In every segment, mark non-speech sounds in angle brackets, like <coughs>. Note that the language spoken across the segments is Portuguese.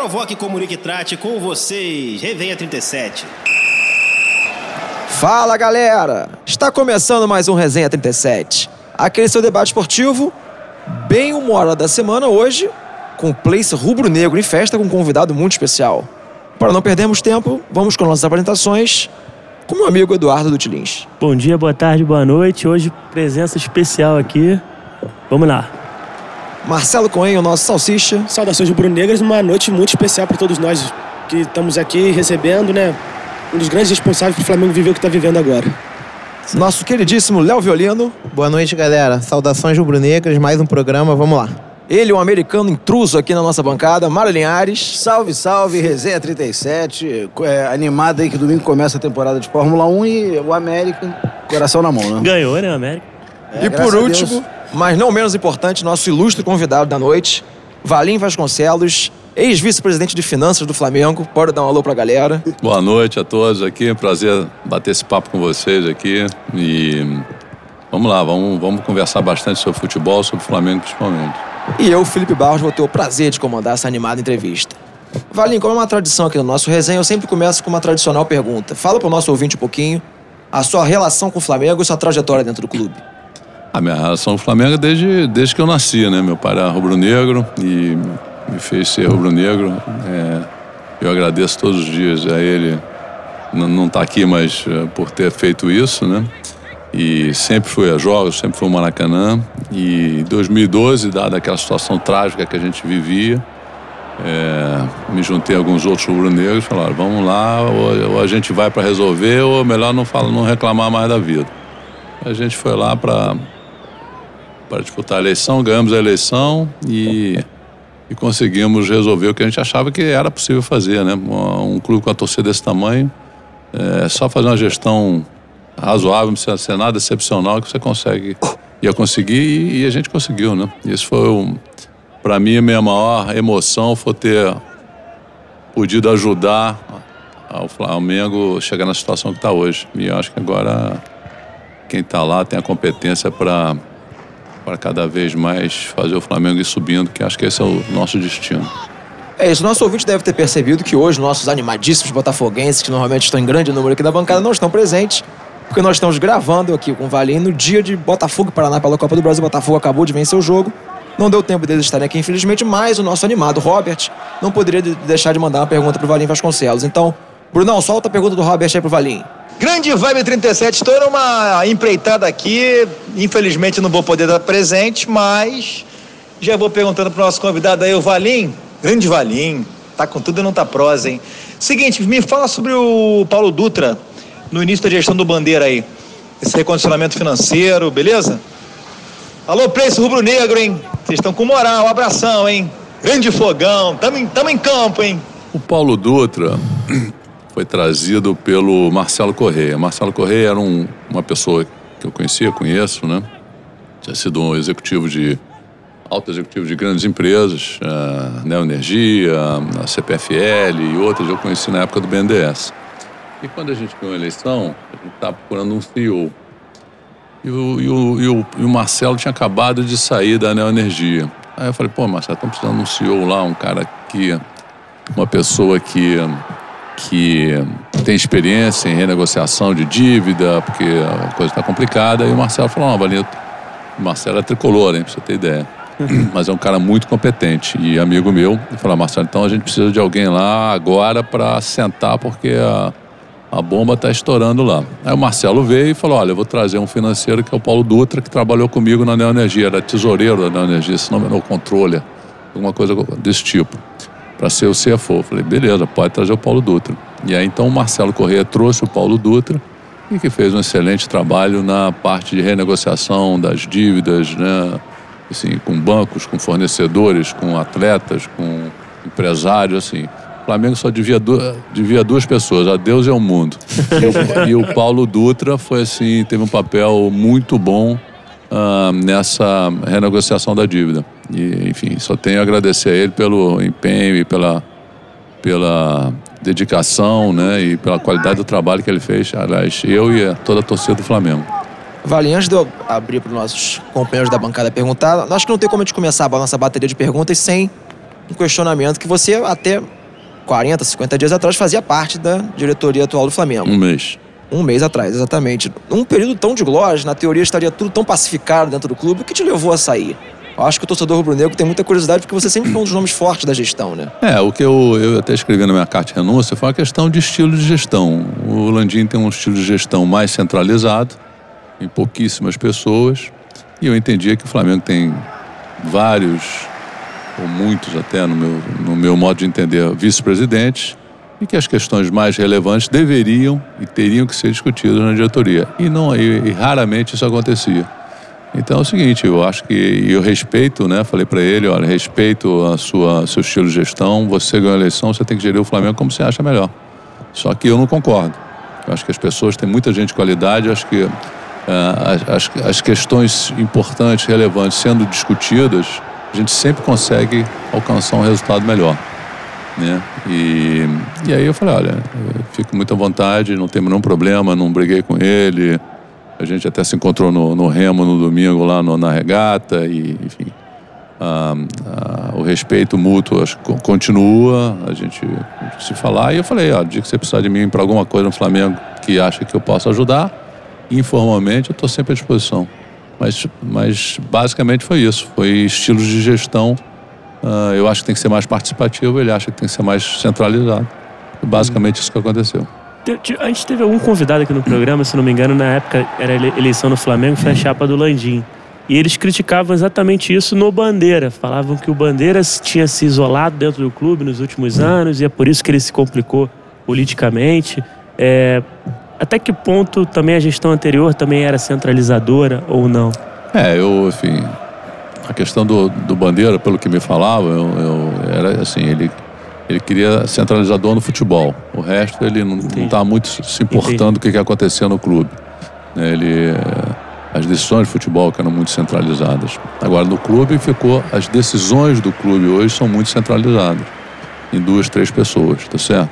Provoque, comunique e trate com vocês. Revenha 37. Fala galera! Está começando mais um Resenha 37. Aquele seu debate esportivo, bem uma hora da semana hoje, com o Place Rubro-Negro em festa com um convidado muito especial. Para não perdermos tempo, vamos com nossas apresentações com meu amigo Eduardo Dutilins. Bom dia, boa tarde, boa noite. Hoje, presença especial aqui. Vamos lá. Marcelo Cohen, o nosso salsicha. Saudações rubro-negras, uma noite muito especial para todos nós que estamos aqui recebendo, né? Um dos grandes responsáveis para o Flamengo viver o que está vivendo agora. Nosso queridíssimo Léo Violino. Boa noite, galera. Saudações rubro-negras, mais um programa, vamos lá. Ele, um americano intruso aqui na nossa bancada, Mário Linhares. Salve, salve, Resenha 37. É, animado aí que domingo começa a temporada de Fórmula 1 e o América, coração na mão, né? Ganhou, né, América? É, e por último, mas não menos importante, nosso ilustre convidado da noite, Valim Vasconcelos, ex-vice-presidente de finanças do Flamengo. Pode dar um alô pra galera. Boa noite a todos aqui. Prazer bater esse papo com vocês aqui. E vamos lá, vamos, vamos conversar bastante sobre futebol, sobre o Flamengo principalmente. E eu, Felipe Barros, vou ter o prazer de comandar essa animada entrevista. Valim, como é uma tradição aqui no nosso resenha, eu sempre começo com uma tradicional pergunta. Fala pro nosso ouvinte um pouquinho a sua relação com o Flamengo e sua trajetória dentro do clube. A minha relação com o Flamengo é desde, desde que eu nasci, né? Meu pai era rubro-negro e me fez ser rubro-negro. É, eu agradeço todos os dias a ele, não está aqui, mas é, por ter feito isso, né? E sempre fui a jogos, sempre fui ao Maracanã. E em 2012, dada aquela situação trágica que a gente vivia, é, me juntei a alguns outros rubro-negros e falaram: vamos lá, ou, ou a gente vai para resolver, ou melhor não, fala, não reclamar mais da vida. A gente foi lá para para disputar a eleição, ganhamos a eleição e, e, conseguimos resolver o que a gente achava que era possível fazer, né? Um, um clube com a torcida desse tamanho, é só fazer uma gestão razoável, não precisa ser nada excepcional que você consegue, ia conseguir e, e a gente conseguiu, né? Isso foi, um, para mim, a minha maior emoção foi ter podido ajudar o Flamengo chegar na situação que está hoje. E eu acho que agora quem está lá tem a competência para para cada vez mais fazer o Flamengo ir subindo, que acho que esse é o nosso destino. É isso, nosso ouvinte deve ter percebido que hoje nossos animadíssimos botafoguenses, que normalmente estão em grande número aqui da bancada, não estão presentes, porque nós estamos gravando aqui com o Valim no dia de Botafogo e Paraná pela Copa do Brasil. Botafogo acabou de vencer o jogo. Não deu tempo deles estarem aqui, infelizmente, mas o nosso animado, Robert, não poderia deixar de mandar uma pergunta para o Valim Vasconcelos. Então, Brunão, solta a pergunta do Robert aí pro Valim. Grande Vibe 37, estou numa empreitada aqui. Infelizmente não vou poder dar presente, mas já vou perguntando pro nosso convidado aí, o Valim. Grande Valim, tá com tudo e não tá prosa, hein? Seguinte, me fala sobre o Paulo Dutra no início da gestão do Bandeira aí. Esse recondicionamento financeiro, beleza? Alô, Preço Rubro Negro, hein? Vocês estão com moral, abração, hein? Grande fogão, tamo em, tamo em campo, hein? O Paulo Dutra foi trazido pelo Marcelo Correia. Marcelo Correia era um, uma pessoa que eu conhecia, conheço, né? Tinha sido um executivo de alto executivo de grandes empresas, a Neoenergia, a CPFL e outras eu conheci na época do BNDES. E quando a gente ganhou a eleição, a gente estava procurando um CEO. E o, e, o, e, o, e o Marcelo tinha acabado de sair da Neoenergia. Aí eu falei, pô, Marcelo, estamos precisando de um CEO lá, um cara que. uma pessoa que que tem experiência em renegociação de dívida, porque a coisa está complicada. E o Marcelo falou: não, Valito, o Marcelo é tricolor, hein, pra você ter ideia. Mas é um cara muito competente e amigo meu. E falou: Marcelo, então a gente precisa de alguém lá agora para sentar, porque a, a bomba está estourando lá. Aí o Marcelo veio e falou: olha, eu vou trazer um financeiro que é o Paulo Dutra, que trabalhou comigo na Neoenergia, era tesoureiro da Neoenergia, se não me engano, controle, alguma coisa desse tipo para ser o CFO. Falei, beleza, pode trazer o Paulo Dutra. E aí então o Marcelo Corrêa trouxe o Paulo Dutra e que fez um excelente trabalho na parte de renegociação das dívidas, né? Assim, com bancos, com fornecedores, com atletas, com empresários, assim. O Flamengo só devia, du devia duas pessoas, a Deus e ao mundo. E <laughs> o, e o Paulo Dutra foi assim, teve um papel muito bom uh, nessa renegociação da dívida. E, enfim, só tenho a agradecer a ele pelo empenho e pela, pela dedicação né, e pela qualidade do trabalho que ele fez. Aliás, eu e toda a torcida do Flamengo. Vale, antes de eu abrir para os nossos companheiros da bancada perguntar, acho que não tem como a gente começar a nossa bateria de perguntas sem um questionamento que você até 40, 50 dias atrás fazia parte da diretoria atual do Flamengo. Um mês. Um mês atrás, exatamente. Um período tão de glórias, na teoria estaria tudo tão pacificado dentro do clube, o que te levou a sair? Eu acho que o torcedor rubro-negro tem muita curiosidade porque você sempre foi um dos nomes fortes da gestão, né? É, o que eu, eu até escrevi na minha carta de renúncia foi uma questão de estilo de gestão. O Landim tem um estilo de gestão mais centralizado, em pouquíssimas pessoas, e eu entendia que o Flamengo tem vários, ou muitos até, no meu, no meu modo de entender, vice-presidentes, e que as questões mais relevantes deveriam e teriam que ser discutidas na diretoria. E, não, e, e raramente isso acontecia. Então é o seguinte, eu acho que eu respeito, né? Falei para ele, olha, respeito a sua seu estilo de gestão. Você ganhou a eleição, você tem que gerir o Flamengo como você acha melhor. Só que eu não concordo. Eu acho que as pessoas têm muita gente de qualidade. Acho que uh, as, as questões importantes, relevantes, sendo discutidas, a gente sempre consegue alcançar um resultado melhor. Né? E, e aí eu falei, olha, eu fico muito à vontade, não tem nenhum problema, não briguei com ele. A gente até se encontrou no, no Remo no domingo lá no, na regata e, enfim, ah, ah, o respeito mútuo acho, continua, a gente, se falar. E eu falei, ó, dia que você precisar de mim para alguma coisa no Flamengo que acha que eu posso ajudar, informalmente eu estou sempre à disposição. Mas, mas basicamente foi isso, foi estilos de gestão. Ah, eu acho que tem que ser mais participativo, ele acha que tem que ser mais centralizado. Basicamente isso que aconteceu. A gente teve algum convidado aqui no programa, se não me engano, na época era eleição no Flamengo, foi a chapa do Landim. E eles criticavam exatamente isso no Bandeira. Falavam que o Bandeira tinha se isolado dentro do clube nos últimos anos e é por isso que ele se complicou politicamente. É, até que ponto também a gestão anterior também era centralizadora ou não? É, eu, enfim, a questão do, do Bandeira, pelo que me falava, eu, eu era assim, ele ele queria centralizador no futebol. O resto ele não está muito se importando o que, que acontecia no clube. Ele, eh, as decisões de futebol que eram muito centralizadas. Agora no clube ficou as decisões do clube hoje são muito centralizadas em duas, três pessoas, tá certo?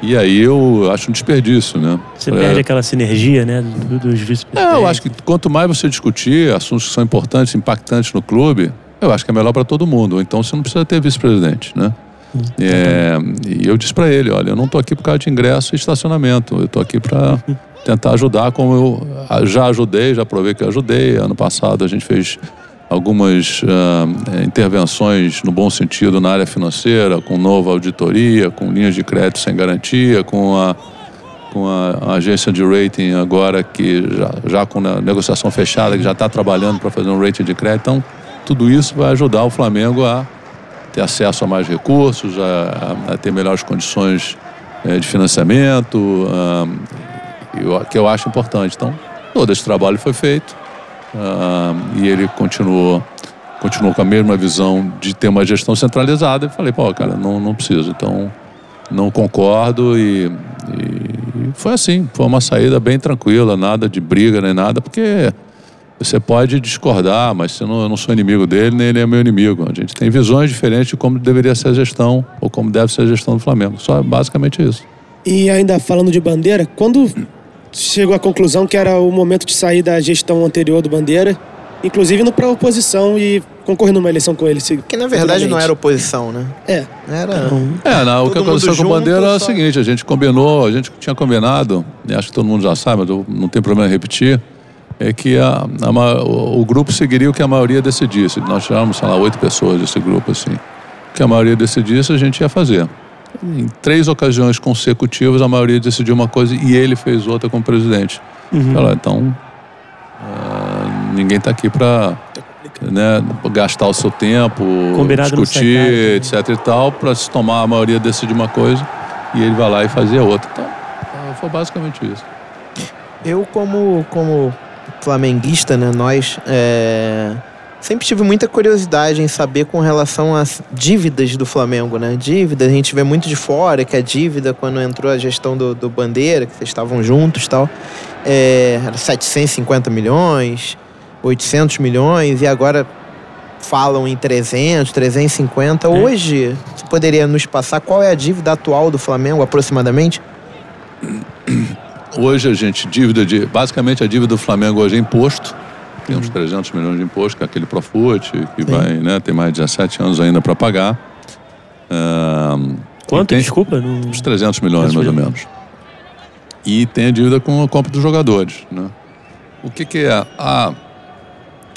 E aí eu acho um desperdício, né? Você perde aquela sinergia, né, dos vice-presidentes. É, eu acho que quanto mais você discutir assuntos que são importantes, impactantes no clube, eu acho que é melhor para todo mundo. Então você não precisa ter vice-presidente, né? É, e eu disse para ele, olha, eu não estou aqui por causa de ingresso e estacionamento, eu estou aqui para tentar ajudar como eu já ajudei, já provei que ajudei. Ano passado a gente fez algumas uh, intervenções no bom sentido na área financeira, com nova auditoria, com linhas de crédito sem garantia, com a, com a, a agência de rating agora que já, já com a negociação fechada, que já está trabalhando para fazer um rating de crédito. Então, tudo isso vai ajudar o Flamengo a ter acesso a mais recursos, a, a ter melhores condições é, de financiamento, eu, que eu acho importante. Então, todo esse trabalho foi feito e ele continuou, continuou com a mesma visão de ter uma gestão centralizada. E falei, pô, cara, não, não preciso. Então, não concordo e, e foi assim. Foi uma saída bem tranquila, nada de briga nem nada, porque você pode discordar, mas eu não, eu não sou inimigo dele, nem ele é meu inimigo. A gente tem visões diferentes de como deveria ser a gestão ou como deve ser a gestão do Flamengo. Só basicamente isso. E ainda falando de Bandeira, quando chegou à conclusão que era o momento de sair da gestão anterior do Bandeira, inclusive indo para a oposição e concorrer numa eleição com ele. Que na verdade não era oposição, né? É. Era. É, não, o que aconteceu com o Bandeira é o seguinte: a gente combinou, a gente tinha combinado, acho que todo mundo já sabe, mas não tem problema em repetir é que a, a, o grupo seguiria o que a maioria decidisse. Nós tivemos, sei lá, oito pessoas desse grupo, assim. O que a maioria decidisse, a gente ia fazer. Em três ocasiões consecutivas, a maioria decidiu uma coisa e ele fez outra como presidente. Uhum. então, uh, ninguém está aqui para né, gastar o seu tempo, Combinado discutir, etc e tal, para se tomar a maioria decidir uma coisa e ele vai lá e fazer outra. Então, foi basicamente isso. Eu, como, como flamenguista, né? Nós é, sempre tive muita curiosidade em saber com relação às dívidas do Flamengo, né? Dívidas, a gente vê muito de fora que a dívida, quando entrou a gestão do, do Bandeira, que vocês estavam juntos e tal, é, era 750 milhões, 800 milhões, e agora falam em 300, 350. É. Hoje, você poderia nos passar qual é a dívida atual do Flamengo, aproximadamente? <coughs> Hoje a gente, dívida de. Basicamente a dívida do Flamengo hoje é imposto. Tem uns 300 milhões de imposto, que é aquele Profut, que Sim. vai, né, tem mais de 17 anos ainda para pagar. Ah, Quanto? tem- Desculpa. Não... Uns 300 milhões, 300 mais ou milhões. menos. E tem a dívida com a compra dos jogadores. Né? O que, que é? A,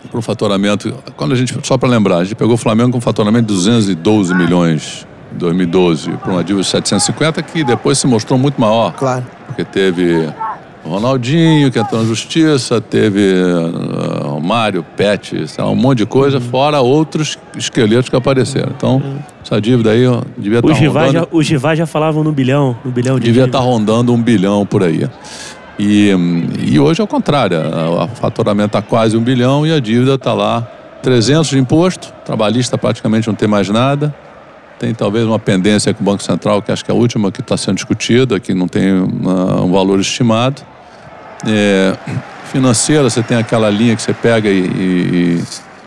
para o faturamento, quando a gente, só para lembrar, a gente pegou o Flamengo com um faturamento de 212 milhões em 2012 para uma dívida de 750 que depois se mostrou muito maior. Claro. Porque teve o Ronaldinho que entrou na justiça, teve ah, o Mário, Pet, sei lá, um monte de coisa, Uhum. fora outros esqueletos que apareceram. Então, essa dívida aí ó, devia estar Os rivais, já, rondando, os rivais já falavam no bilhão, no bilhão de devia estar rondando um bilhão por aí. E, e hoje é o contrário, a- o faturamento está quase um bilhão e a dívida está lá 300 de imposto, trabalhista praticamente não tem mais nada. Tem talvez uma pendência com o Banco Central, que acho que é a última que está sendo discutida, que não tem uma- um valor estimado. É, financeira, você tem aquela linha que você pega e, e-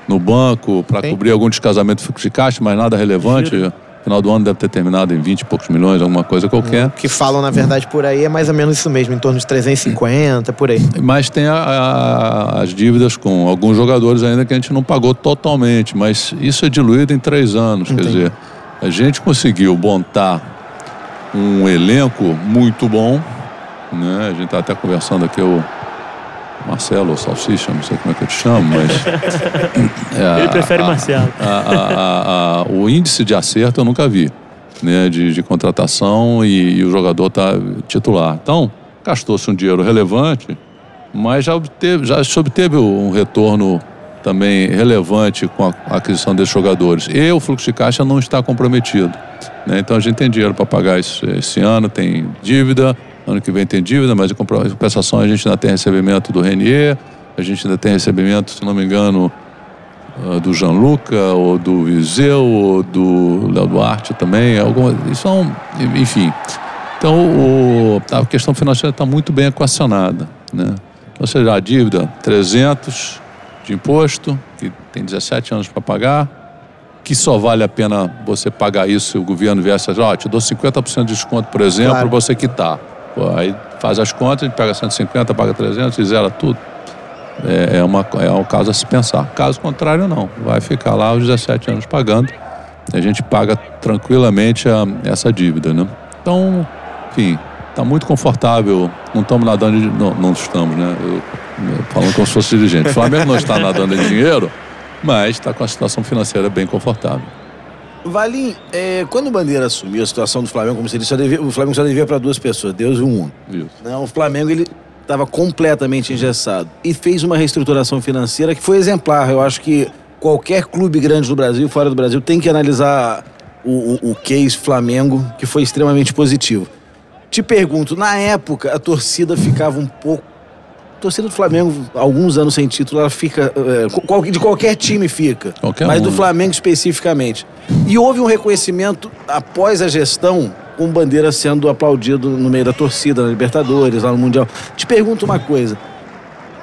no banco para cobrir algum descasamento de caixa, mas nada relevante. Final do ano deve ter terminado em 20 e poucos milhões, alguma coisa qualquer. O que falam, na verdade, por aí é mais ou menos isso mesmo, em torno de 350, por aí. Mas tem a- a- as dívidas com alguns jogadores ainda que a gente não pagou totalmente, mas isso é diluído em três anos. Quer dizer, a gente conseguiu montar um elenco muito bom. Né? A gente está até conversando aqui, o Marcelo, ou Salsicha, não sei como é que eu te chamo, mas. <laughs> É, Ele prefere a- Marcelo. a- a- o índice de acerto eu nunca vi, né, de, de contratação e, e o jogador tá titular. Então, gastou-se um dinheiro relevante, mas já, obteve, já se obteve um retorno também relevante com a aquisição desses jogadores. E o fluxo de caixa não está comprometido. né? Então a gente tem dinheiro para pagar esse, esse ano, tem dívida, ano que vem tem dívida, mas em compensação a gente ainda tem recebimento do Renier, a gente ainda tem recebimento, se não me engano, ah, do Gianluca, ou do Viseu, ou do Léo Duarte também. Alguma, isso são, enfim. Então, o- a questão financeira está muito bem equacionada. Né? Ou seja, a dívida, 300 de imposto, que tem 17 anos para pagar, que só vale a pena você pagar isso se o governo viesse dizer, ó, te dou 50% de desconto, por exemplo, Claro. você quitar. Pô, aí faz as contas, a gente pega 150, paga 300 e zera tudo. É, é, uma, é um caso a se pensar. Caso contrário, não. Vai ficar lá os 17 anos pagando. A gente paga tranquilamente a- essa dívida, né? Então, enfim, está muito confortável. Não estamos nadando de... Não, não estamos, né? Eu falando como se fosse dirigente. O Flamengo não está nadando em dinheiro, mas está com a situação financeira bem confortável. Valim, é, quando o Bandeira assumiu a situação do Flamengo, como você disse, devia- o Flamengo só devia para duas pessoas, Deus e um mundo. Não, o Flamengo ele estava completamente engessado e fez uma reestruturação financeira que foi exemplar. Eu acho que qualquer clube grande do Brasil, fora do Brasil, tem que analisar o, o, o case Flamengo, que foi extremamente positivo. Te pergunto, na época a torcida ficava um pouco. A torcida do Flamengo, alguns anos sem título, ela fica. é, de qualquer time fica. Qualquer mas um, do né? Flamengo especificamente. E houve um reconhecimento após a gestão, com Bandeira sendo aplaudido no meio da torcida, na Libertadores, lá no Mundial. Te pergunto uma coisa: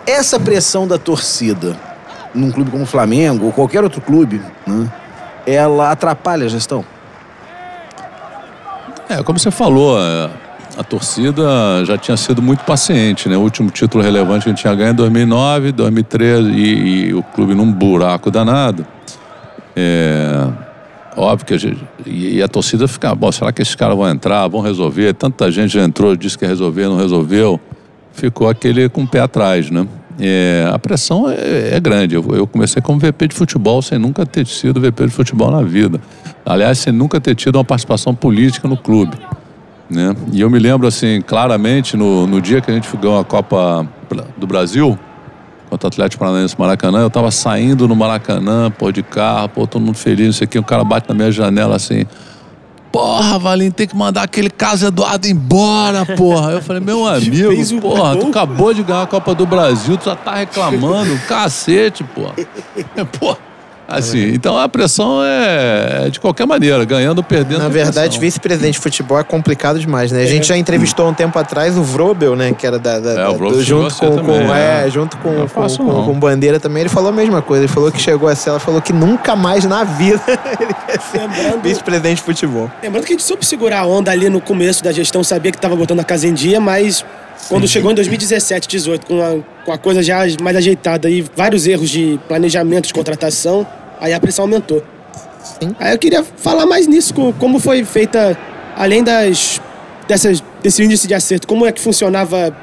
essa pressão da torcida num clube como o Flamengo, ou qualquer outro clube, né, ela atrapalha a gestão? É, como você falou, é, a torcida já tinha sido muito paciente, né? O último título relevante que a gente tinha ganho em 2009, 2013 e, e o clube num buraco danado. É, óbvio que a gente, e, e a torcida fica, bom, será que esses caras vão entrar, vão resolver? Tanta gente já entrou, disse que ia resolver, não resolveu. Ficou aquele com o pé atrás, né? É, a pressão é, é grande. Eu, eu comecei como VP de futebol sem nunca ter sido VP de futebol na vida. Aliás, sem nunca ter tido uma participação política no clube. Né? E eu me lembro, assim, claramente, no, no dia que a gente ganhou a Copa do Brasil, contra o Atlético Paranaense Maracanã, eu tava saindo no Maracanã, pô, de carro, pô, todo mundo feliz, não sei o quê, o cara bate na minha janela assim. Porra, Valim, tem que mandar aquele Carlos Eduardo embora, porra. Eu falei, meu <laughs> amigo, o porra, tu gol. acabou de ganhar a Copa do Brasil, tu já tá reclamando, cacete, porra. <laughs> Porra. Assim, então a pressão é de qualquer maneira, ganhando ou perdendo. Na verdade, vice-presidente de futebol é complicado demais, né? A gente já entrevistou um tempo atrás o Vrobel, né? Que era da. da- É, o Vrobel do- junto com, ser com- também, é, é. junto com, Não é com, com, não. com Bandeira também. Ele falou a mesma coisa. Ele falou que chegou a ser, ela falou que nunca mais na vida <laughs> ele ia ser vice-presidente de futebol. Lembrando que a gente soube segurar a onda ali no começo da gestão, sabia que estava botando a casa em dia, mas quando chegou em 2017, 18, com a, com a coisa já mais ajeitada e vários erros de planejamento de contratação, aí a pressão aumentou. Aí eu queria falar mais nisso, co- como foi feita, além das dessas, desse índice de acerto, como é que funcionava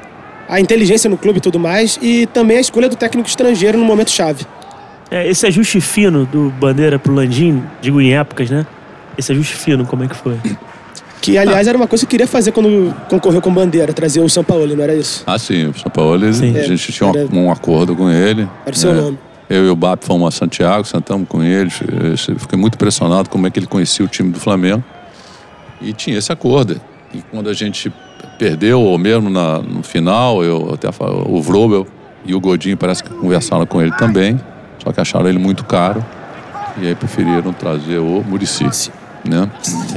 a inteligência no clube e tudo mais, e também a escolha do técnico estrangeiro no momento chave. É, esse ajuste fino do Bandeira pro Landim, digo em épocas, né? Esse ajuste fino, como é que foi? Que, aliás, era uma coisa que eu queria fazer quando concorreu com Bandeira, trazer o São Paulo, não era isso? Ah, sim, o São Paulo, Sim. a gente tinha Era- um, um acordo com ele. Era o seu né? nome. Eu e o BAP fomos a Santiago, sentamos com ele, fiquei muito impressionado como é que ele conhecia o time do Flamengo. E tinha esse acordo. E quando a gente perdeu, ou mesmo na- no final, eu até falo, o Vrobel e o Godinho parece que conversaram com ele também, só que acharam ele muito caro. E aí preferiram trazer o Murici. Né?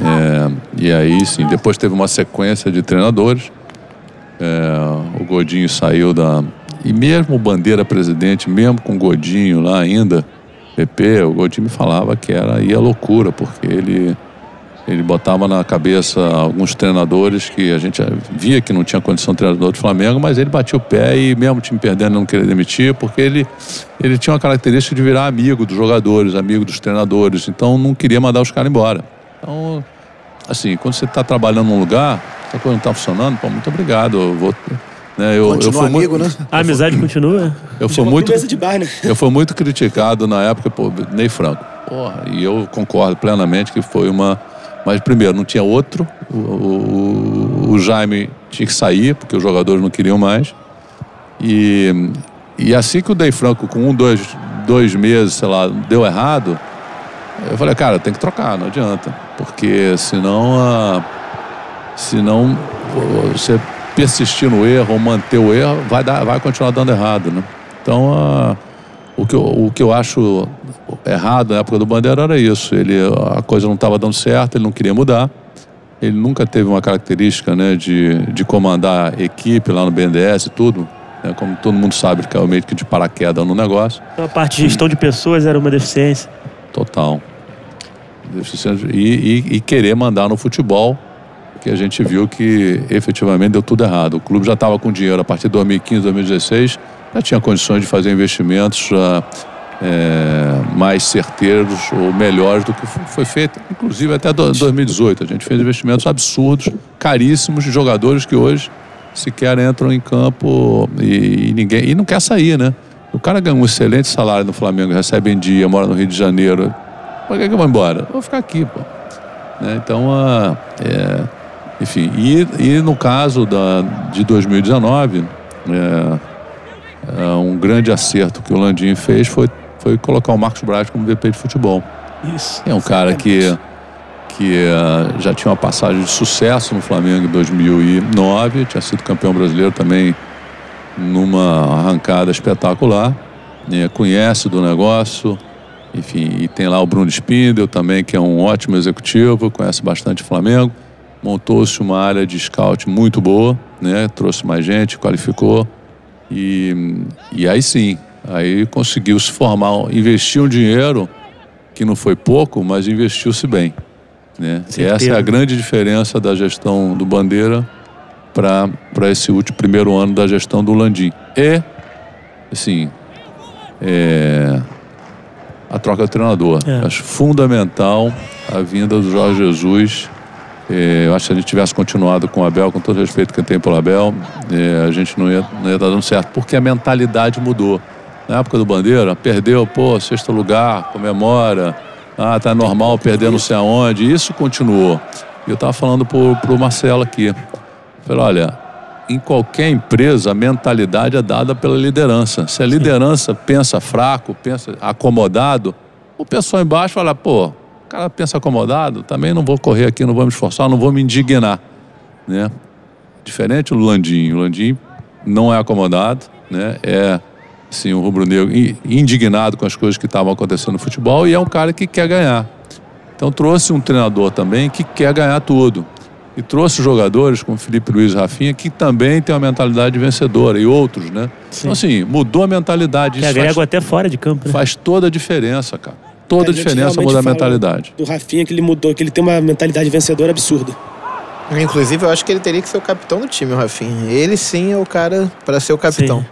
É, e aí, sim, depois teve uma sequência de treinadores. É, o Godinho saiu da. E mesmo o Bandeira presidente, mesmo com o Godinho lá ainda, PP, o Godinho me falava que era ia loucura, porque ele, ele botava na cabeça alguns treinadores que a gente via que não tinha condição de treinador do Flamengo, mas ele batia o pé e mesmo o time perdendo não queria demitir, porque ele, ele tinha uma característica de virar amigo dos jogadores, amigo dos treinadores, então não queria mandar os caras embora. Então, assim, quando você está trabalhando num lugar, a coisa não está funcionando, pô, muito obrigado, eu vou... Né, eu, eu Continua fui amigo, muito, né? A amizade continua? Eu fui muito, bar, né? eu fui muito criticado na época por Ney Franco. Porra, e eu concordo plenamente que foi uma. Mas primeiro, não tinha outro. O, o- o Jaime tinha que sair, porque os jogadores não queriam mais. E, e assim que o Ney Franco, com um, dois, dois meses, sei lá, deu errado, eu falei, cara, tem que trocar, não adianta. Porque senão. a senão você persistir no erro manter o erro, vai, dar, vai continuar dando errado, né? Então, a- o, que eu, o que eu acho errado na época do Bandeira era isso. Ele, a coisa não estava dando certo, ele não queria mudar. Ele nunca teve uma característica né, de, de comandar equipe lá no BNDES e tudo. né? Como todo mundo sabe, ele caiu meio que de paraquedas no negócio. Então, a parte de gestão de pessoas era uma deficiência. Total. Deficiência- E, e- e querer mandar no futebol, que a gente viu que efetivamente deu tudo errado. O clube já estava com dinheiro a partir de 2015, 2016, já tinha condições de fazer investimentos é, mais certeiros ou melhores do que fo- foi feito, inclusive até do- 2018. A gente fez investimentos absurdos, caríssimos, de jogadores que hoje sequer entram em campo e, e ninguém e não quer sair, né? O cara ganha um excelente salário no Flamengo, recebe em dia, mora no Rio de Janeiro. Por que, que eu vou embora? Eu vou ficar aqui, pô. Né? Então, é, enfim, e, e no caso da, de 2019, é, é, um grande acerto que o Landim fez foi, foi colocar o Marcos Braz como VP de futebol. Isso. É um cara que, que eh, já tinha uma passagem de sucesso no Flamengo em 2009, tinha sido campeão brasileiro também numa arrancada espetacular, né, conhece do negócio, enfim, e tem lá o Bruno Spindel também, que é um ótimo executivo, conhece bastante o Flamengo, montou-se uma área de scout muito boa, né, trouxe mais gente, qualificou, e, e aí sim, aí conseguiu se formar, investir um dinheiro que não foi pouco, mas investiu-se bem. Né? E essa é a grande diferença da gestão do Bandeira para esse último primeiro ano da gestão do Landim. E, assim, é, a troca do treinador. É. Acho fundamental a vinda do Jorge Jesus. É, eu acho que se a gente tivesse continuado com o Abel, com todo o respeito que eu tenho pelo Abel, é, a gente não ia, não ia estar dando certo, porque a mentalidade mudou. Na época do Bandeira, perdeu, pô, sexto lugar, comemora, ah, tá normal perder não sei aonde. Isso continuou. E eu estava falando pro, pro Marcelo aqui. Falei, olha, em qualquer empresa, a mentalidade é dada pela liderança. Se a liderança pensa fraco, pensa acomodado, o pessoal embaixo fala, pô, cara pensa acomodado, também não vou correr aqui, não vou me esforçar, não vou me indignar. Né? Diferente do Landim. O Landim não é acomodado, né? é assim, um rubro-negro indignado com as coisas que estavam acontecendo no futebol e é um cara que quer ganhar. Então trouxe um treinador também que quer ganhar tudo. E trouxe jogadores como Felipe Luiz e Rafinha que também tem uma mentalidade vencedora e outros, né? Então assim, mudou a mentalidade. Que agrega até fora de campo, né? faz toda a diferença, cara. Toda a diferença realmente muda a mentalidade. Do Rafinha, que ele mudou, que ele tem uma mentalidade vencedora absurda. Inclusive, eu acho que ele teria que ser o capitão do time, o Rafinha. Ele sim é o cara para ser o capitão. Sim.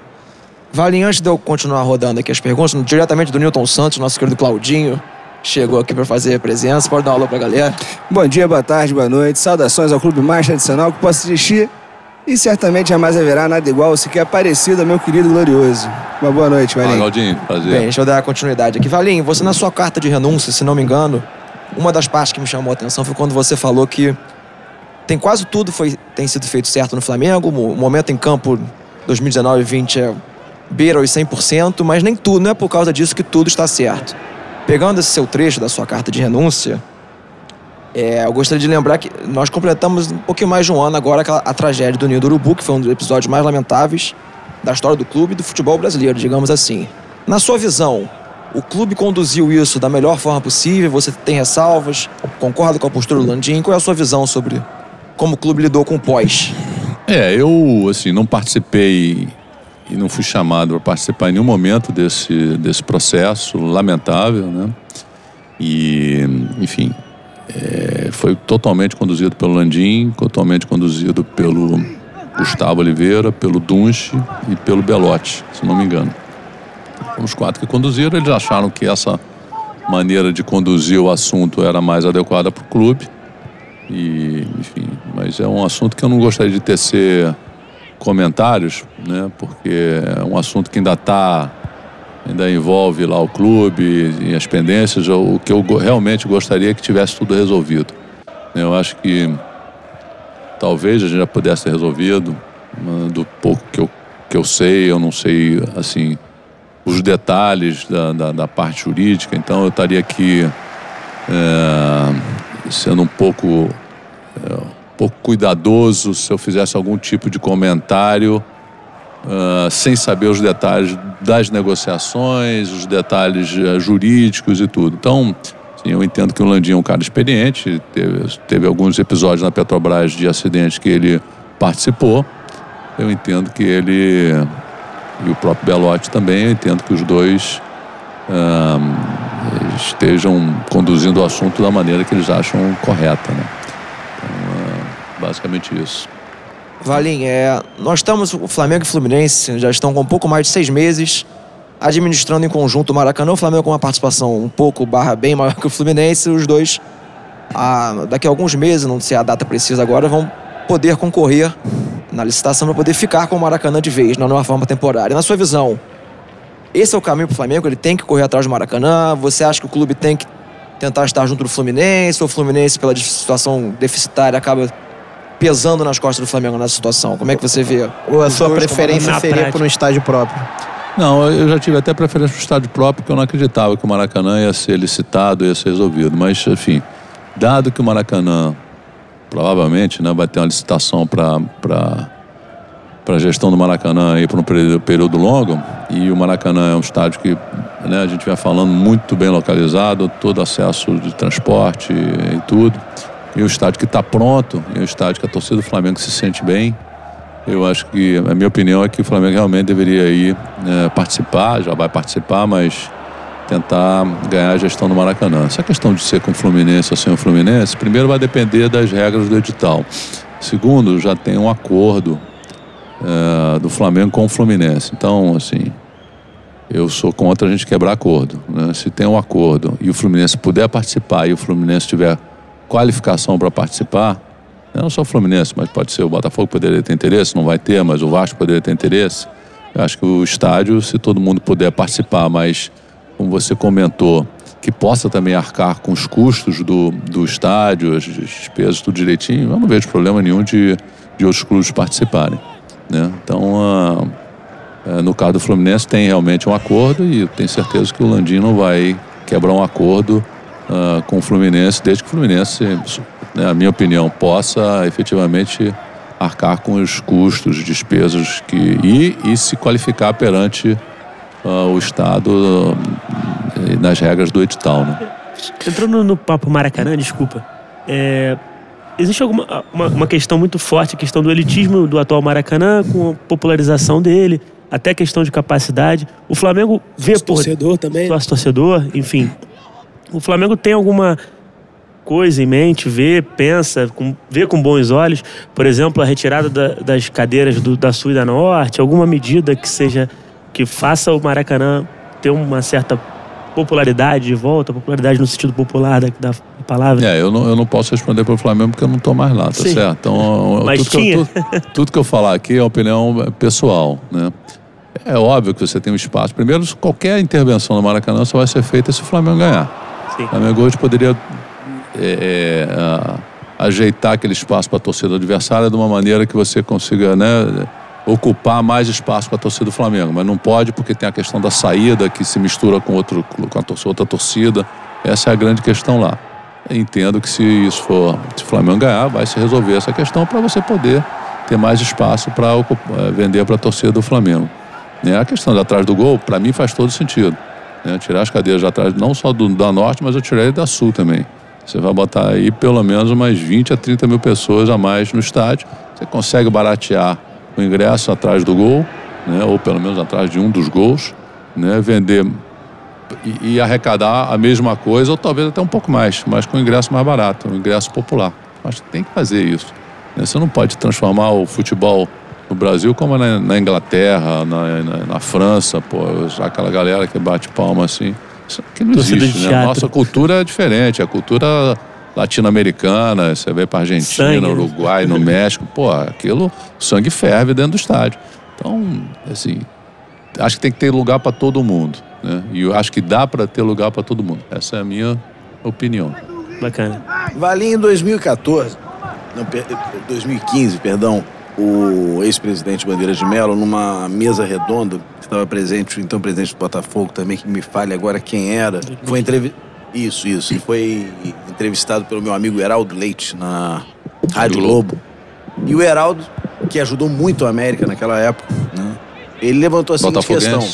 Vale, antes de eu continuar rodando aqui as perguntas, diretamente do Newton Santos, nosso querido Claudinho. chegou aqui para fazer a presença. Pode dar uma alô pra galera. Bom dia, boa tarde, boa noite. Saudações ao clube mais tradicional que possa existir. E certamente jamais haverá nada igual sequer parecido ao meu querido glorioso. Uma boa noite, Valinho. Galdinho. Prazer. Bem, deixa eu dar continuidade aqui. Valinho, você na sua carta de renúncia, se não me engano, uma das partes que me chamou a atenção foi quando você falou que tem quase tudo foi, tem sido feito certo no Flamengo. O momento em campo 2019-20 é beira os 100%, mas nem tudo, não é por causa disso que tudo está certo. Pegando esse seu trecho da sua carta de renúncia, é, eu gostaria de lembrar que nós completamos um pouquinho mais de um ano agora a tragédia do Ninho do Urubu, que foi um dos episódios mais lamentáveis da história do clube e do futebol brasileiro, digamos assim. Na sua visão, o clube conduziu isso da melhor forma possível? Você tem ressalvas? Concorda com a postura do Landim? Qual é a sua visão sobre como o clube lidou com o pós? É, eu assim não participei e não fui chamado para participar em nenhum momento desse, desse processo lamentável, né? E, enfim, é, foi totalmente conduzido pelo Landim, totalmente conduzido pelo Gustavo Oliveira, pelo Dunche e pelo Belotti, se não me engano. Os quatro que conduziram, eles acharam que essa maneira de conduzir o assunto era mais adequada para o clube. E, enfim, mas é um assunto que eu não gostaria de tecer comentários, né? Porque é um assunto que ainda está, ainda envolve lá o clube e as pendências. O que eu realmente gostaria que tivesse tudo resolvido. Eu acho que talvez a gente já pudesse ter resolvido, do pouco que eu, que eu sei, eu não sei, assim, os detalhes da, da, da parte jurídica, então eu estaria aqui é, sendo um pouco, é, um pouco cuidadoso se eu fizesse algum tipo de comentário ah, sem saber os detalhes das negociações, os detalhes eh, jurídicos e tudo. Então, sim, eu entendo que o Landim é um cara experiente, teve, teve alguns episódios na Petrobras de acidentes que ele participou. Eu entendo que ele e o próprio Belotti também, eu entendo que os dois ah, estejam conduzindo o assunto da maneira que eles acham correta, né? Então, ah, basicamente isso. Valim, é, nós estamos, o Flamengo e o Fluminense já estão com um pouco mais de seis meses administrando em conjunto o Maracanã. O Flamengo com uma participação um pouco barra bem maior que o Fluminense. Os dois, ah, daqui a alguns meses, não sei a data precisa agora, vão poder concorrer na licitação para poder ficar com o Maracanã de vez, não numa forma temporária. Na sua visão, esse é o caminho para o Flamengo? Ele tem que correr atrás do Maracanã? Você acha que o clube tem que tentar estar junto do Fluminense? Ou o Fluminense, pela situação deficitária, acaba pesando nas costas do Flamengo nessa situação? Como é que você vê? Ou a sua preferência seria prática. por um estádio próprio? Não, eu já tive até preferência para o estádio próprio, porque eu não acreditava que o Maracanã ia ser licitado, ia ser resolvido. Mas, enfim, dado que o Maracanã provavelmente né, vai ter uma licitação para para a gestão do Maracanã aí por um período, período longo, e o Maracanã é um estádio que né, a gente vai falando muito bem localizado, todo acesso de transporte e tudo. E o estádio que está pronto, e o estádio que a torcida do Flamengo se sente bem, eu acho que, a minha opinião é que o Flamengo realmente deveria ir eh, participar, já vai participar, mas tentar ganhar a gestão do Maracanã. Essa questão de ser com o Fluminense ou sem o Fluminense, primeiro vai depender das regras do edital. Segundo, já tem um acordo eh, do Flamengo com o Fluminense. Então, assim, eu sou contra a gente quebrar acordo. né? Se tem um acordo e o Fluminense puder participar e o Fluminense tiver qualificação para participar, não só o Fluminense, mas pode ser o Botafogo poderia ter interesse, não vai ter, mas o Vasco poderia ter interesse. Eu acho que o estádio, se todo mundo puder participar, mas como você comentou, que possa também arcar com os custos do, do estádio, as despesas, tudo direitinho, eu não vejo problema nenhum de, de outros clubes participarem. Né? Então, ah, eh, no caso do Fluminense, tem realmente um acordo e tenho certeza que o Landim não vai quebrar um acordo ah, com o Fluminense, desde que o Fluminense, né, a minha opinião, possa efetivamente arcar com os custos, despesas que, e, e se qualificar perante ah, o Estado ah, nas regras do edital. Né? Entrando no papo Maracanã, desculpa. é, existe alguma uma, uma questão muito forte, a questão do elitismo do atual Maracanã, com a popularização dele, até a questão de capacidade. O Flamengo vê por torcedor também. sócio torcedor, enfim. O Flamengo tem alguma coisa em mente, vê, pensa, com, vê com bons olhos, por exemplo, a retirada da- das cadeiras do- da Sul e da Norte, alguma medida que seja que faça o Maracanã ter uma certa popularidade de volta, popularidade no sentido popular da, da palavra. É, eu não, eu não posso responder pelo Flamengo porque eu não tô mais lá, tá Sim. certo? Então, Mas tudo, que eu, tinha. tudo, tudo que eu falar aqui é opinião pessoal, né? É óbvio que você tem um espaço. Primeiro, qualquer intervenção no Maracanã só vai ser feita se o Flamengo ganhar. Sim. O Flamengo hoje poderia é, é, a- ajeitar aquele espaço para a torcida adversária de uma maneira que você consiga né, ocupar mais espaço para a torcida do Flamengo. Mas não pode porque tem a questão da saída que se mistura com, outro, com a tor- outra torcida. Essa é a grande questão lá. Entendo que se isso for, se o Flamengo ganhar, vai se resolver essa questão para você poder ter mais espaço para vender para a torcida do Flamengo. Né? A questão de atrás do gol, para mim, faz todo sentido. Né? Tirar as cadeiras de atrás, não só do, da Norte, mas eu tirei da Sul também. Você vai botar aí pelo menos umas 20 a 30 mil pessoas a mais no estádio. Você consegue baratear o ingresso atrás do gol, né? ou pelo menos atrás de um dos gols, né? vender e, e arrecadar a mesma coisa, ou talvez até um pouco mais, mas com ingresso mais barato, um ingresso popular. Acho que tem que fazer isso. né? Você não pode transformar o futebol no Brasil como na, na Inglaterra, na, na, na França, pô, aquela galera que bate palma assim. Isso aqui não Torcida existe, né? Nossa cultura é diferente, a cultura latino-americana, você vai para Argentina, Sangue, né? Uruguai, no México, pô, aquilo, o sangue ferve dentro do estádio. Então, assim, acho que tem que ter lugar para todo mundo, né? E eu acho que dá para ter lugar para todo mundo. Essa é a minha opinião. Bacana. Valim em 2014, não, per- 2015, perdão, o ex-presidente Bandeira de Mello, numa mesa redonda, que estava presente, o então presidente do Botafogo também, que me fale agora quem era, foi entrevi... Isso, isso. Ele foi entrevistado pelo meu amigo Heraldo Leite na Rádio Globo. E o Heraldo, que ajudou muito a América naquela época, né? ele levantou a seguinte questão.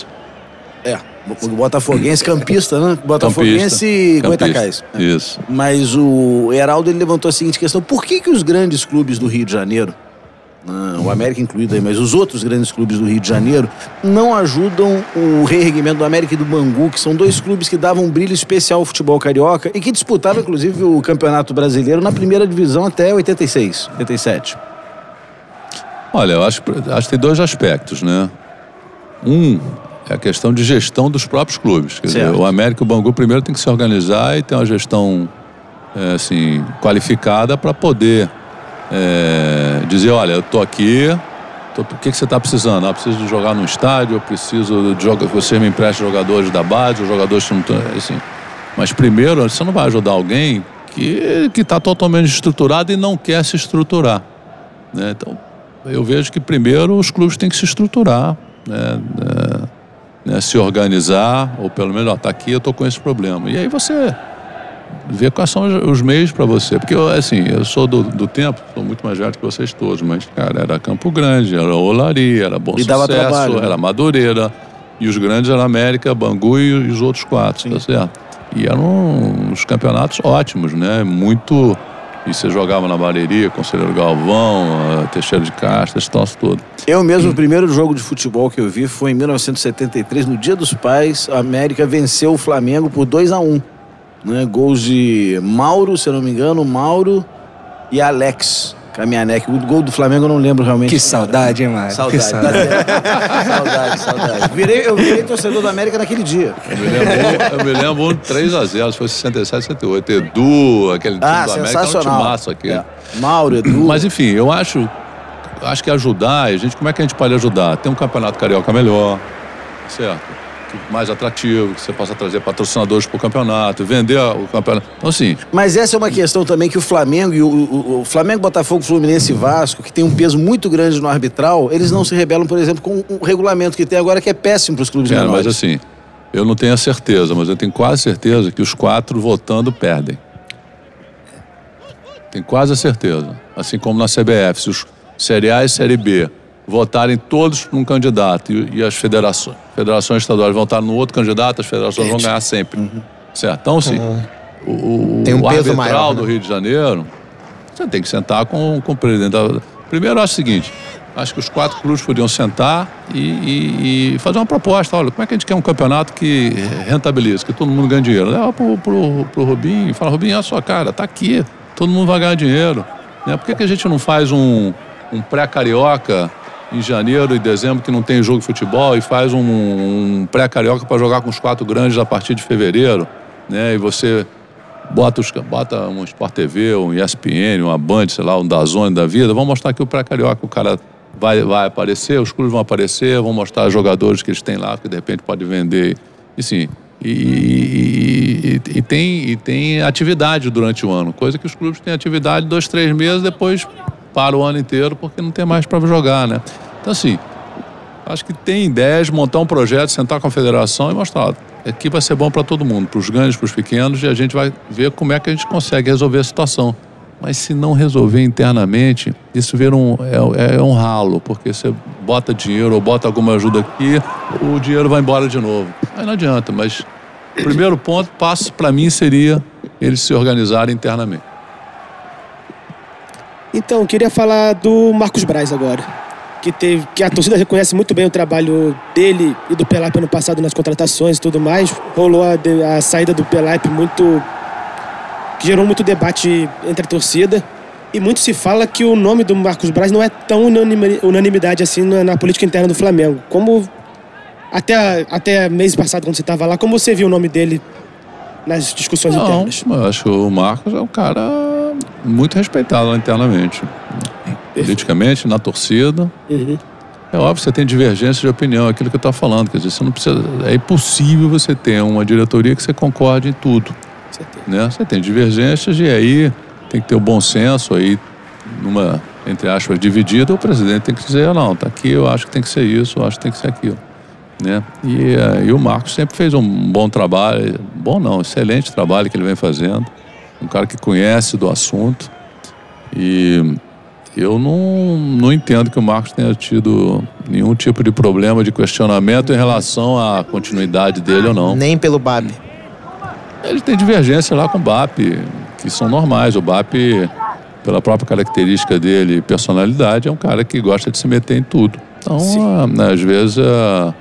É, o Botafoguense campista, né? Botafoguense e Campista. Goitacás. Isso. Mas o Heraldo ele levantou a seguinte questão: por que, que os grandes clubes do Rio de Janeiro, ah, o América incluído aí, mas os outros grandes clubes do Rio de Janeiro, não ajudam o reerguimento do América e do Bangu, que são dois clubes que davam um brilho especial ao futebol carioca e que disputavam, inclusive, o Campeonato Brasileiro na primeira divisão até 86, 87. Olha, eu acho, acho que tem dois aspectos, né? Um é a questão de gestão dos próprios clubes. Quer dizer, o América e o Bangu primeiro tem que se organizar e ter uma gestão é, assim, qualificada para poder é, dizer, olha, eu tô aqui, tô- o que, que você está precisando? Ah, preciso jogar no estádio, eu preciso de jogar, você me empreste jogadores da base, jogadores que não estão. Assim. Mas primeiro, você não vai ajudar alguém que está totalmente estruturado e não quer se estruturar. né? Então, eu vejo que primeiro os clubes têm que se estruturar, né? É, né? se organizar, ou pelo menos, ó, tá aqui, eu tô com esse problema. E aí você vê quais são os- os meios para você. Porque, eu, assim, eu sou do, do tempo, sou muito mais velho que vocês todos, mas, cara, era Campo Grande, era Olaria, era Bom E dava Sucesso, trabalho, né? era Madureira, e os grandes eram América, Bangu e os outros quatro, tá certo? E eram uns campeonatos ótimos, né? Muito... E você jogava na Bareria, Conselheiro Galvão, eh, Teixeira de Castro, esse troço todo. Eu mesmo, o primeiro jogo de futebol que eu vi foi em 1973, no Dia dos Pais. A América venceu o Flamengo por 2 a 1 né? Gols de Mauro, se eu não me engano, Mauro e Alex Caminhanec. O gol do Flamengo eu não lembro realmente. Que saudade, hein, Mário? Saudade, Que saudade. <laughs> saudade, saudade. Virei, eu virei torcedor do América naquele dia. Eu me lembro, eu me lembro um 3x0, foi 67, 68. Edu, aquele time Ah, do América, era um sensacional. timaço aqui. É. Mauro, Edu. Mas enfim, eu acho, acho que ajudar, a gente, como é que a gente pode ajudar? Tem um campeonato carioca melhor, certo? Mais atrativo, que você possa trazer patrocinadores para o campeonato, vender o campeonato. Então, assim, Mas essa é uma questão também que o Flamengo e o, o- o Flamengo, Botafogo, Fluminense e Vasco, que tem um peso muito grande no arbitral, eles não se rebelam, por exemplo, com o regulamento que tem agora, que é péssimo para os clubes cara, menores. mas assim, eu não tenho a certeza, mas eu tenho quase certeza que os quatro votando perdem. Tenho quase a certeza. Assim como na CBF, se os Série A e Série B votarem todos num candidato e, e as federações, federações estaduais votarem no outro candidato, as federações vão ganhar sempre. Certo? Então, assim, o, o, Tem um o peso arbitral maior, né? do Rio de Janeiro, você tem que sentar com, com o presidente. Da... Primeiro, eu acho o seguinte: acho que os quatro clubes podiam sentar e, e- e fazer uma proposta. Olha, como é que a gente quer um campeonato que rentabilize, que todo mundo ganhe dinheiro? Leva pro, pro, pro Rubinho e fala: Rubinho, é a sua cara, tá aqui, todo mundo vai ganhar dinheiro. Né? Por que, que a gente não faz um, um pré-carioca em janeiro e dezembro que não tem jogo de futebol e faz um, um pré-carioca para jogar com os quatro grandes a partir de fevereiro, né? E você bota, os, bota um Sport TV, um ESPN, uma Band, sei lá, um Dazone da vida, vamos mostrar que o pré-carioca o cara vai, vai aparecer, os clubes vão aparecer, vão mostrar jogadores que eles têm lá, que de repente pode vender, e sim. E, e, e, e, tem, e tem atividade durante o ano, coisa que os clubes têm atividade dois, três meses, depois para o ano inteiro porque não tem mais para jogar, né? Então, assim, acho que tem ideias, montar um projeto, sentar com a federação e mostrar. Aqui vai ser bom para todo mundo, para os grandes, para os pequenos, e a gente vai ver como é que a gente consegue resolver a situação. Mas se não resolver internamente, isso vira um, é, é um ralo, porque você bota dinheiro ou bota alguma ajuda aqui, o dinheiro vai embora de novo. Aí não adianta, mas o primeiro ponto, passo para mim, seria eles se organizarem internamente. Então, queria falar do Marcos Braz agora. Que, teve, que a torcida reconhece muito bem o trabalho dele e do Pelap ano passado nas contratações e tudo mais. Rolou a, a saída do Pelap muito que gerou muito debate entre a torcida. E muito se fala que o nome do Marcos Braz não é tão unanimidade assim na, na política interna do Flamengo. Como até, até mês passado, quando você estava lá, como você viu o nome dele nas discussões não, internas? Eu acho que o Marcos é um cara muito respeitado internamente. Politicamente, na torcida. Uhum. É óbvio, você tem divergência de opinião, é aquilo que eu estou falando. Quer dizer, você não precisa. É impossível você ter uma diretoria que você concorde em tudo. Né? Você tem divergências e aí tem que ter o bom senso aí, numa, entre aspas, dividida, o presidente tem que dizer, não, tá aqui, eu acho que tem que ser isso, eu acho que tem que ser aquilo. Né? E, uh, e o Marcos sempre fez um bom trabalho, bom não, excelente trabalho que ele vem fazendo, um cara que conhece do assunto e eu não, não entendo que o Marcos tenha tido nenhum tipo de problema de questionamento em relação à continuidade dele ou não. Nem pelo BAB. Ele tem divergência lá com o BAP, que são normais. O BAP, pela própria característica dele personalidade, é um cara que gosta de se meter em tudo. Então, ah, às vezes, ah,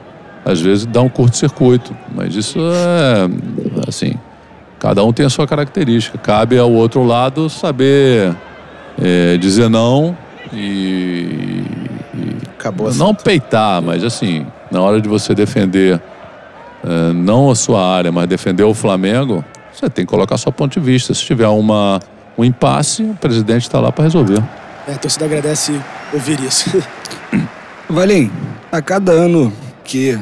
às vezes dá um curto-circuito. Mas isso é, assim, cada um tem a sua característica. Cabe ao outro lado saber é, dizer não e, e Acabou não peitar, mas assim, na hora de você defender eh, não a sua área, mas defender o Flamengo, você tem que colocar sua ponto de vista. Se tiver uma, um impasse, o presidente está lá para resolver. É, a torcida agradece ouvir isso. <laughs> Valim, a cada ano que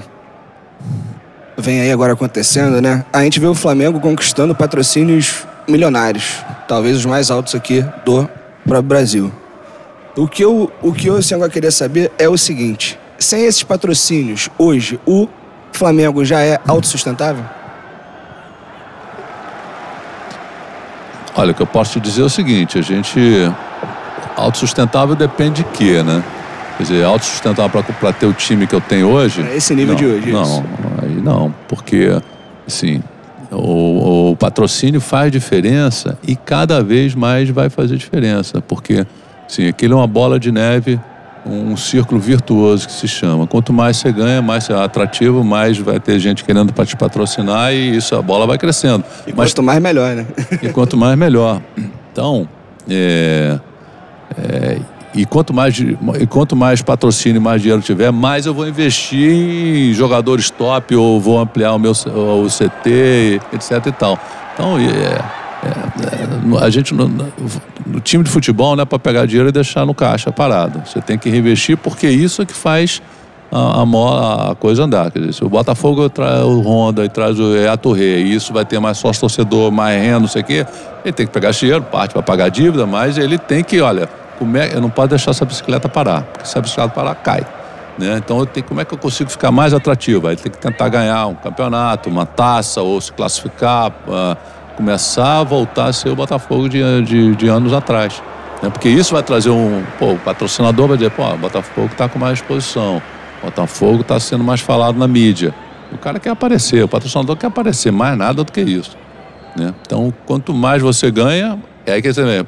vem aí agora acontecendo, né? A gente vê o Flamengo conquistando patrocínios milionários, talvez os mais altos aqui do próprio Brasil. O que eu, o que eu assim, agora queria saber é o seguinte: sem esses patrocínios, hoje, o Flamengo já é autossustentável? Olha, o que eu posso te dizer é o seguinte: a gente. Autossustentável depende de quê, né? Quer dizer, autossustentável para ter o time que eu tenho hoje. É esse nível não, de hoje. Não, isso. Não, porque, assim, o, o, patrocínio faz diferença e cada vez mais vai fazer diferença, porque, assim, aquilo é uma bola de neve um círculo virtuoso que se chama. Quanto mais você ganha, mais você é atrativo, mais vai ter gente querendo te patrocinar e isso a bola vai crescendo. E Mas, quanto mais melhor, né? <laughs> e quanto mais melhor. Então, é, é, e quanto mais e quanto mais patrocínio, mais dinheiro tiver, mais eu vou investir em jogadores top ou vou ampliar o meu o CT, etc e tal. Então, é, é, é, a gente no, no, time de futebol não é para pegar dinheiro e deixar no caixa parado. Você tem que reinvestir porque isso é que faz a, a, a coisa andar. Quer dizer, se o Botafogo traz o Honda e traz o é a Torre, e isso vai ter mais sócio torcedor, mais renda, não sei o quê, ele tem que pegar dinheiro, parte para pagar dívida, mas ele tem que, olha, como é, eu não posso deixar essa bicicleta parar, porque se a bicicleta parar, cai. Né? Então, eu tenho, como é que eu consigo ficar mais atrativo? Aí tem que tentar ganhar um campeonato, uma taça, ou se classificar. Uh, começar a voltar a ser o Botafogo de, de, de anos atrás. Né? Porque isso vai trazer um. Pô, o patrocinador vai dizer, pô, o Botafogo está com mais exposição, o Botafogo está sendo mais falado na mídia. O cara quer aparecer, o patrocinador quer aparecer, mais nada do que isso. Né? Então, quanto mais você ganha, é aí que você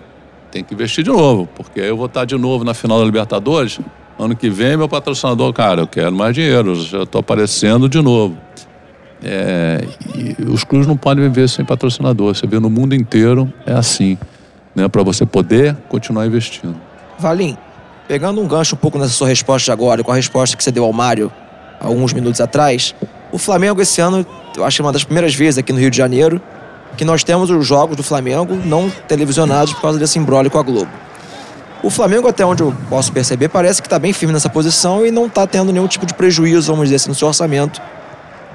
tem que investir de novo, porque eu vou estar de novo na final da Libertadores. Ano que vem, meu patrocinador, cara, eu quero mais dinheiro, já estou aparecendo de novo. É, os clubes não podem viver sem patrocinador. Você vê no mundo inteiro é assim, né? Para você poder continuar investindo. Valim, pegando um gancho um pouco nessa sua resposta agora, com a resposta que você deu ao Mário alguns minutos atrás, o Flamengo esse ano, eu acho que é uma das primeiras vezes aqui no Rio de Janeiro, que nós temos os jogos do Flamengo não televisionados por causa desse embrólio com a Globo. O Flamengo, até onde eu posso perceber, parece que está bem firme nessa posição e não está tendo nenhum tipo de prejuízo, vamos dizer assim, no seu orçamento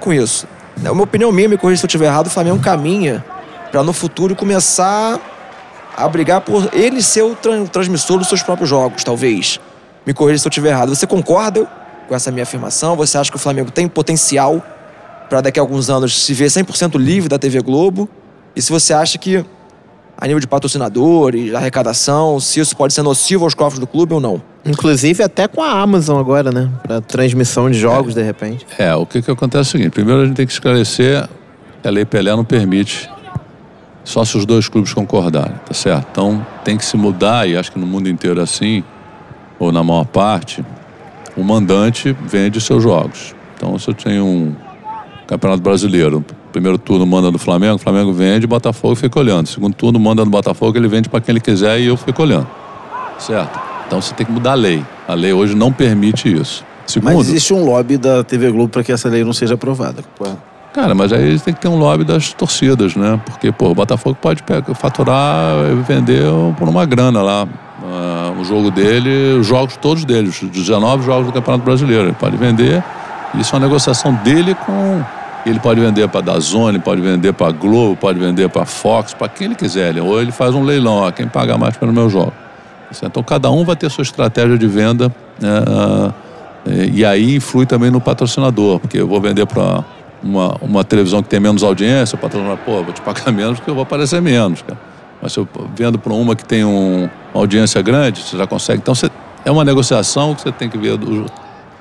com isso. É uma opinião minha, me corrija se eu estiver errado, o Flamengo caminha para no futuro começar a brigar por ele ser o tran- transmissor dos seus próprios jogos, talvez. Me corrija se eu estiver errado. Você concorda com essa minha afirmação? Você acha que o Flamengo tem potencial para daqui a alguns anos se ver 100% livre da TV Globo? E se você acha que, a nível de patrocinadores, arrecadação, se isso pode ser nocivo aos cofres do clube ou não? Inclusive até com a Amazon agora, né? Pra transmissão de jogos, de repente. É, o que, que acontece é o seguinte: primeiro a gente tem que esclarecer que a Lei Pelé não permite só se os dois clubes concordarem, tá certo? Então tem que se mudar, e acho que no mundo inteiro é assim, ou na maior parte, o mandante vende seus jogos. Então se eu tenho um Campeonato Brasileiro, primeiro turno manda do Flamengo, o Flamengo vende, o Botafogo fica olhando. Segundo turno manda do Botafogo, ele vende para quem ele quiser e eu fico olhando. Certo? Então você tem que mudar a lei. A lei hoje não permite isso. Segundo, Mas existe um lobby da TV Globo para que essa lei não seja aprovada. Cara, mas aí tem que ter um lobby das torcidas, né? Porque, pô, o Botafogo pode faturar e vender por uma grana lá. ah, o jogo dele, os jogos todos dele, os 19 jogos do Campeonato Brasileiro. Ele pode vender. Isso é uma negociação dele com. Ele pode vender para Dazone, pode vender para Globo, pode vender para Fox, para quem ele quiser. Ou ele faz um leilão, ó, quem pagar mais pelo meu jogo. Então cada um vai ter sua estratégia de venda. né, ah, e aí influi também no patrocinador, porque eu vou vender para uma, uma televisão que tem menos audiência, o patrocinador, pô, vou te pagar <laughs> menos porque eu vou aparecer menos, cara. Mas se eu vendo para uma que tem um- uma audiência grande, você já consegue. Então você, é uma negociação que você tem que ver os,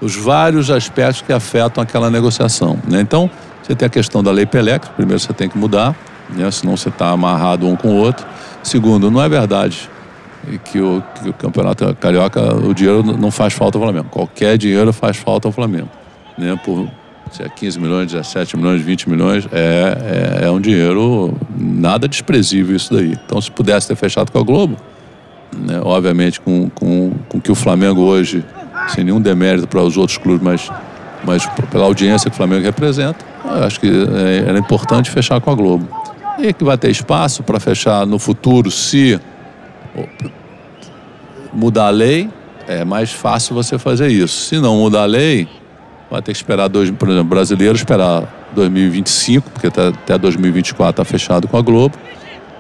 os vários aspectos que afetam aquela negociação. Né? Então você tem a questão da lei que primeiro você tem que mudar, né? senão você está amarrado um com o outro. Segundo, não é verdade que o, que o campeonato carioca, o dinheiro não faz falta ao Flamengo. Qualquer dinheiro faz falta ao Flamengo. Né? Por se é 15 milhões, 17 milhões, 20 milhões, é, é, é um dinheiro nada desprezível isso daí. Então, se pudesse ter fechado com a Globo, né? obviamente com, com, com que o Flamengo hoje, sem nenhum demérito para os outros clubes, mas, mas pela audiência que o Flamengo representa, eu acho que é, era importante fechar com a Globo. E que vai ter espaço para fechar no futuro, se mudar a lei, é mais fácil você fazer isso. Se não mudar a lei, vai ter que esperar, dois, por exemplo, brasileiro esperar 2025, porque até, até 2024 está fechado com a Globo.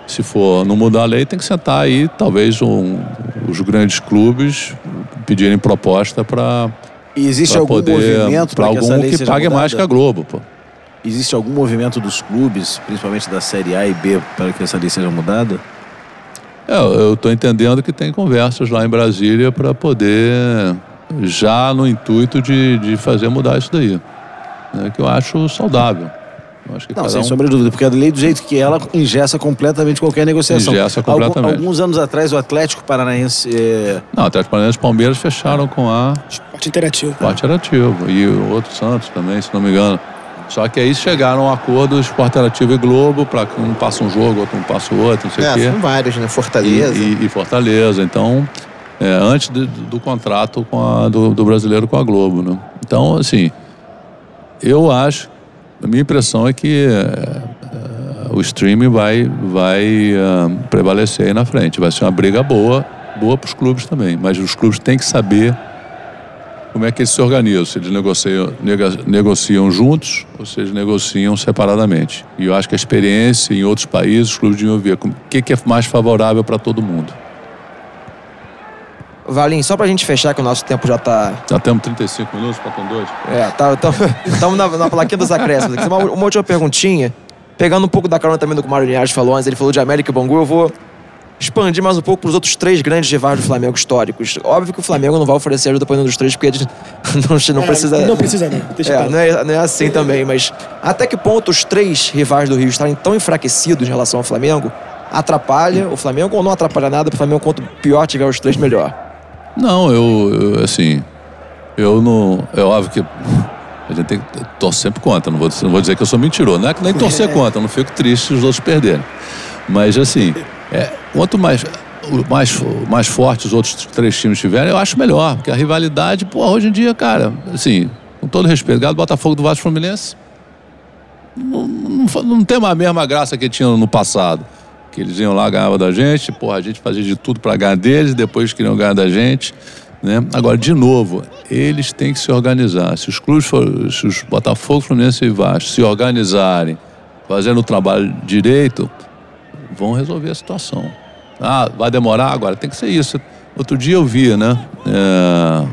Se for não mudar a lei, tem que sentar aí, talvez um, os grandes clubes pedirem proposta para E existe pra algum poder movimento para que algum que seja pague mais mudada? que a Globo, pô. Existe algum movimento dos clubes, principalmente da Série A e B, para que essa lei seja mudada? É, eu estou entendendo que tem conversas lá em Brasília para poder, já no intuito de, de fazer mudar isso daí. né, que eu acho saudável. Eu acho que Não, sem um- sombra de dúvida, porque a lei do jeito que ela engessa completamente qualquer negociação. Engessa Algum- completamente. alguns anos atrás, o Atlético Paranaense. é, Não, até os Paranaense e Palmeiras fecharam com a Esporte interativo. parte ativa. E o outro Santos também, se não me engano. Só que aí chegaram a um acordo Esporte Interativo e Globo, para que um passa um jogo, outro não passa o outro, não sei o É, quê. são vários, né? Fortaleza. E, e- e Fortaleza. Então, é, antes de- do contrato a- do, do brasileiro com a Globo, né? Então, assim, eu acho, a minha impressão é que é, é, o streaming vai, vai ah, prevalecer aí na frente. Vai ser uma briga boa, boa para os clubes também. Mas os clubes têm que saber como é que eles se organizam. Se eles negociam, negociam juntos ou se eles negociam separadamente. E eu acho que a experiência em outros países, os clubes deviam ver o que, que é mais favorável para todo mundo. Valim, só pra gente fechar, que o nosso tempo já tá. Já temos 35 minutos, faltam dois. É, tá, estamos na, na plaquinha dos acréscimos. Uma, uma última perguntinha. Pegando um pouco da carona também do que o Mário Linhares falou antes, ele falou de América e Bangu, eu vou expandir mais um pouco para os outros três grandes rivais do Flamengo históricos. Óbvio que o Flamengo não vai oferecer ajuda para nenhum dos três, porque eles <laughs> não, não É, precisa. Não precisa, não. Deixa É, não é, não é assim também, mas até que ponto os três rivais do Rio estarem tão enfraquecidos em relação ao Flamengo atrapalha o Flamengo ou não atrapalha nada para o Flamengo quanto pior tiver os três, melhor? Não, eu, eu, assim, eu não. É óbvio que a gente tem que torcer sempre contra. Não vou, não vou dizer que eu sou mentiroso. Não é que nem torcer <laughs> contra, eu não fico triste se os outros perderem. Mas assim, é, quanto mais. mais, mais forte os outros três times tiverem, eu acho melhor. Porque a rivalidade, pô, hoje em dia, cara, assim, com todo respeito, Galo, Botafogo do Vasco Fluminense, não, não, não tem a mesma graça que tinha no passado. Que eles iam lá, ganhavam da gente, porra, a gente fazia de tudo para ganhar deles, depois queriam ganhar da gente. Né? Agora, de novo, eles têm que se organizar. Se os clubes, se os Botafogo, Fluminense e Vasco se organizarem, fazendo o trabalho direito, vão resolver a situação. Ah, vai demorar? Agora, tem que ser isso. Outro dia eu vi, né? É,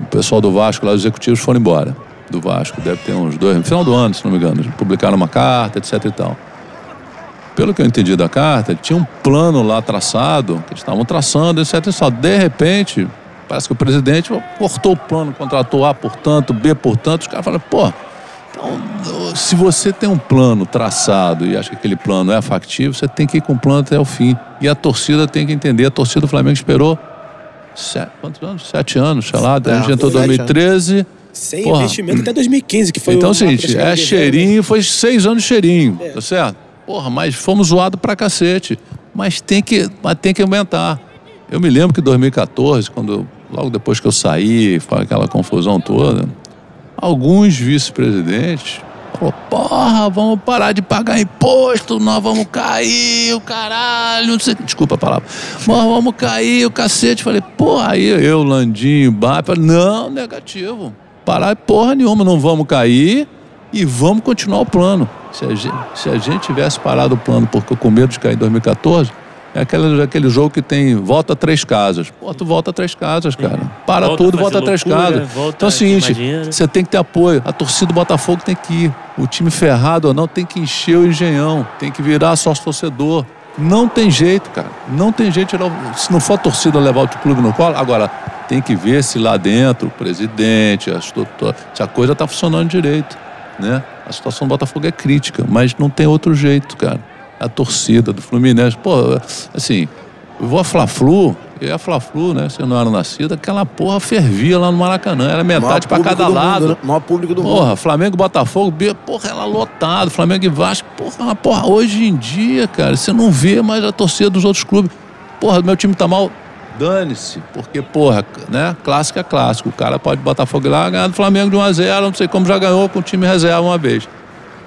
o pessoal do Vasco, lá, os executivos foram embora do Vasco. Deve ter uns dois, no final do ano, se não me engano. Publicaram uma carta, etc e tal. Pelo que eu entendi da carta, tinha um plano lá traçado, que eles estavam traçando, etc e tal. De repente, parece que o presidente cortou o plano, contratou A por tanto, B por tanto. Os caras falaram, pô, então, se você tem um plano traçado e acha que aquele plano é factível, você tem que ir com o plano até o fim. E a torcida tem que entender. A torcida do Flamengo esperou sete, quantos anos? Sete anos, sei lá. a gente entrou em 2013. Sem Porra. investimento até 2015, que foi então, o. Então, seguinte, é cheirinho, foi seis anos cheirinho, é. tá certo? Porra, mas fomos zoados pra cacete. Mas tem que, mas tem que aumentar. Eu me lembro que em 2014, quando, logo depois que eu saí, foi aquela confusão toda, alguns vice-presidentes falou, porra, vamos parar de pagar imposto, nós vamos cair, o caralho, não sei, desculpa a palavra, nós vamos cair, o cacete. Falei, porra, aí eu, Landinho, Bapa, não, negativo parar porra nenhuma, não vamos cair e vamos continuar o plano. Se a gente, se a gente tivesse parado o plano porque com medo de cair em 2014, é aquele, aquele jogo que tem volta três casas. Pô, tu volta três casas, cara. Para volta tudo, volta três casas. Volta então é o seguinte, você tem que ter apoio. A torcida do Botafogo tem que ir. O time ferrado ou não tem que encher o engenhão. Tem que virar sócio torcedor. Não tem jeito, cara. Não tem jeito. Se não for a torcida levar o clube no colo. Agora, tem que ver se lá dentro o presidente, a se a coisa está funcionando direito. Né? A situação do Botafogo é crítica, mas não tem outro jeito, cara. A torcida do Fluminense, pô, assim, eu vou a Fla-Flu, eu a Fla-Flu, né? Você não era nascido, aquela porra fervia lá no Maracanã. Era metade para cada lado. Mundo, né? Maior público do porra, mundo. Porra, Flamengo e Botafogo, porra, ela lotado. Flamengo e Vasco, porra, porra, hoje em dia, cara, você não vê mais a torcida dos outros clubes. Porra, meu time tá mal, Dane-se, porque, porra, né? Clássico é clássico. O cara pode botar fogo lá, ganhar do Flamengo de 1 a 0 não sei como já ganhou com o time reserva uma vez.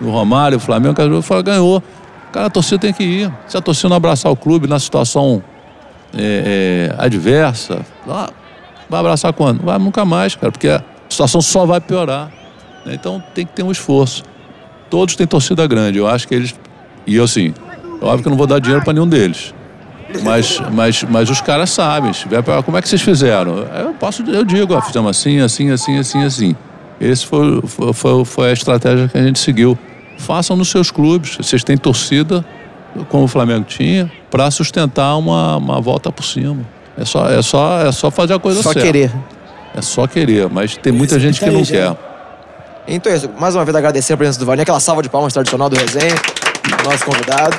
O Romário, o Flamengo, o ganhou. Cara, a torcida tem que ir. Se a torcida não abraçar o clube na situação é, é, adversa, vai abraçar quando? Vai nunca mais, cara, porque a situação só vai piorar. Né? Então tem que ter um esforço. Todos têm torcida grande. Eu acho que eles. E eu, assim, óbvio que eu não vou dar dinheiro para nenhum deles. Mas, mas, mas os caras sabem. Como é que vocês fizeram? Eu posso, eu digo, ó, fizemos assim, assim, assim, assim, assim. Esse foi, foi, foi a estratégia que a gente seguiu. Façam nos seus clubes. Vocês têm torcida, como o Flamengo tinha, para sustentar uma, uma volta por cima. É só, é só, é só fazer a coisa só certa. Só querer. É só querer, mas tem muita gente que não quer. Então é isso. Mais uma vez agradecer a presença do Valinho, aquela salva de palmas tradicional do resenha, nosso convidado.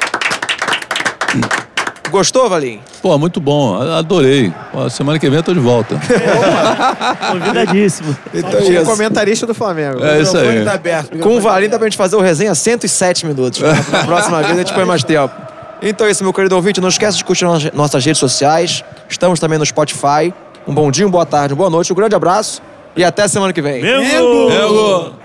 Gostou, Valim? Pô, muito bom. Adorei. Pô, semana que vem eu tô de volta. <laughs> Convidadíssimo. Então, é isso. comentarista do Flamengo. É isso aí. Tá aberto. Com o Valim dá pra gente fazer o resenha 107 minutos. <laughs> Na próxima vez a gente põe mais tempo. Então é isso, meu querido ouvinte. Não esquece de curtir nossas redes sociais. Estamos também no Spotify. Um bom dia, uma boa tarde, uma boa noite. Um grande abraço e até semana que vem. Mengo! Mengo!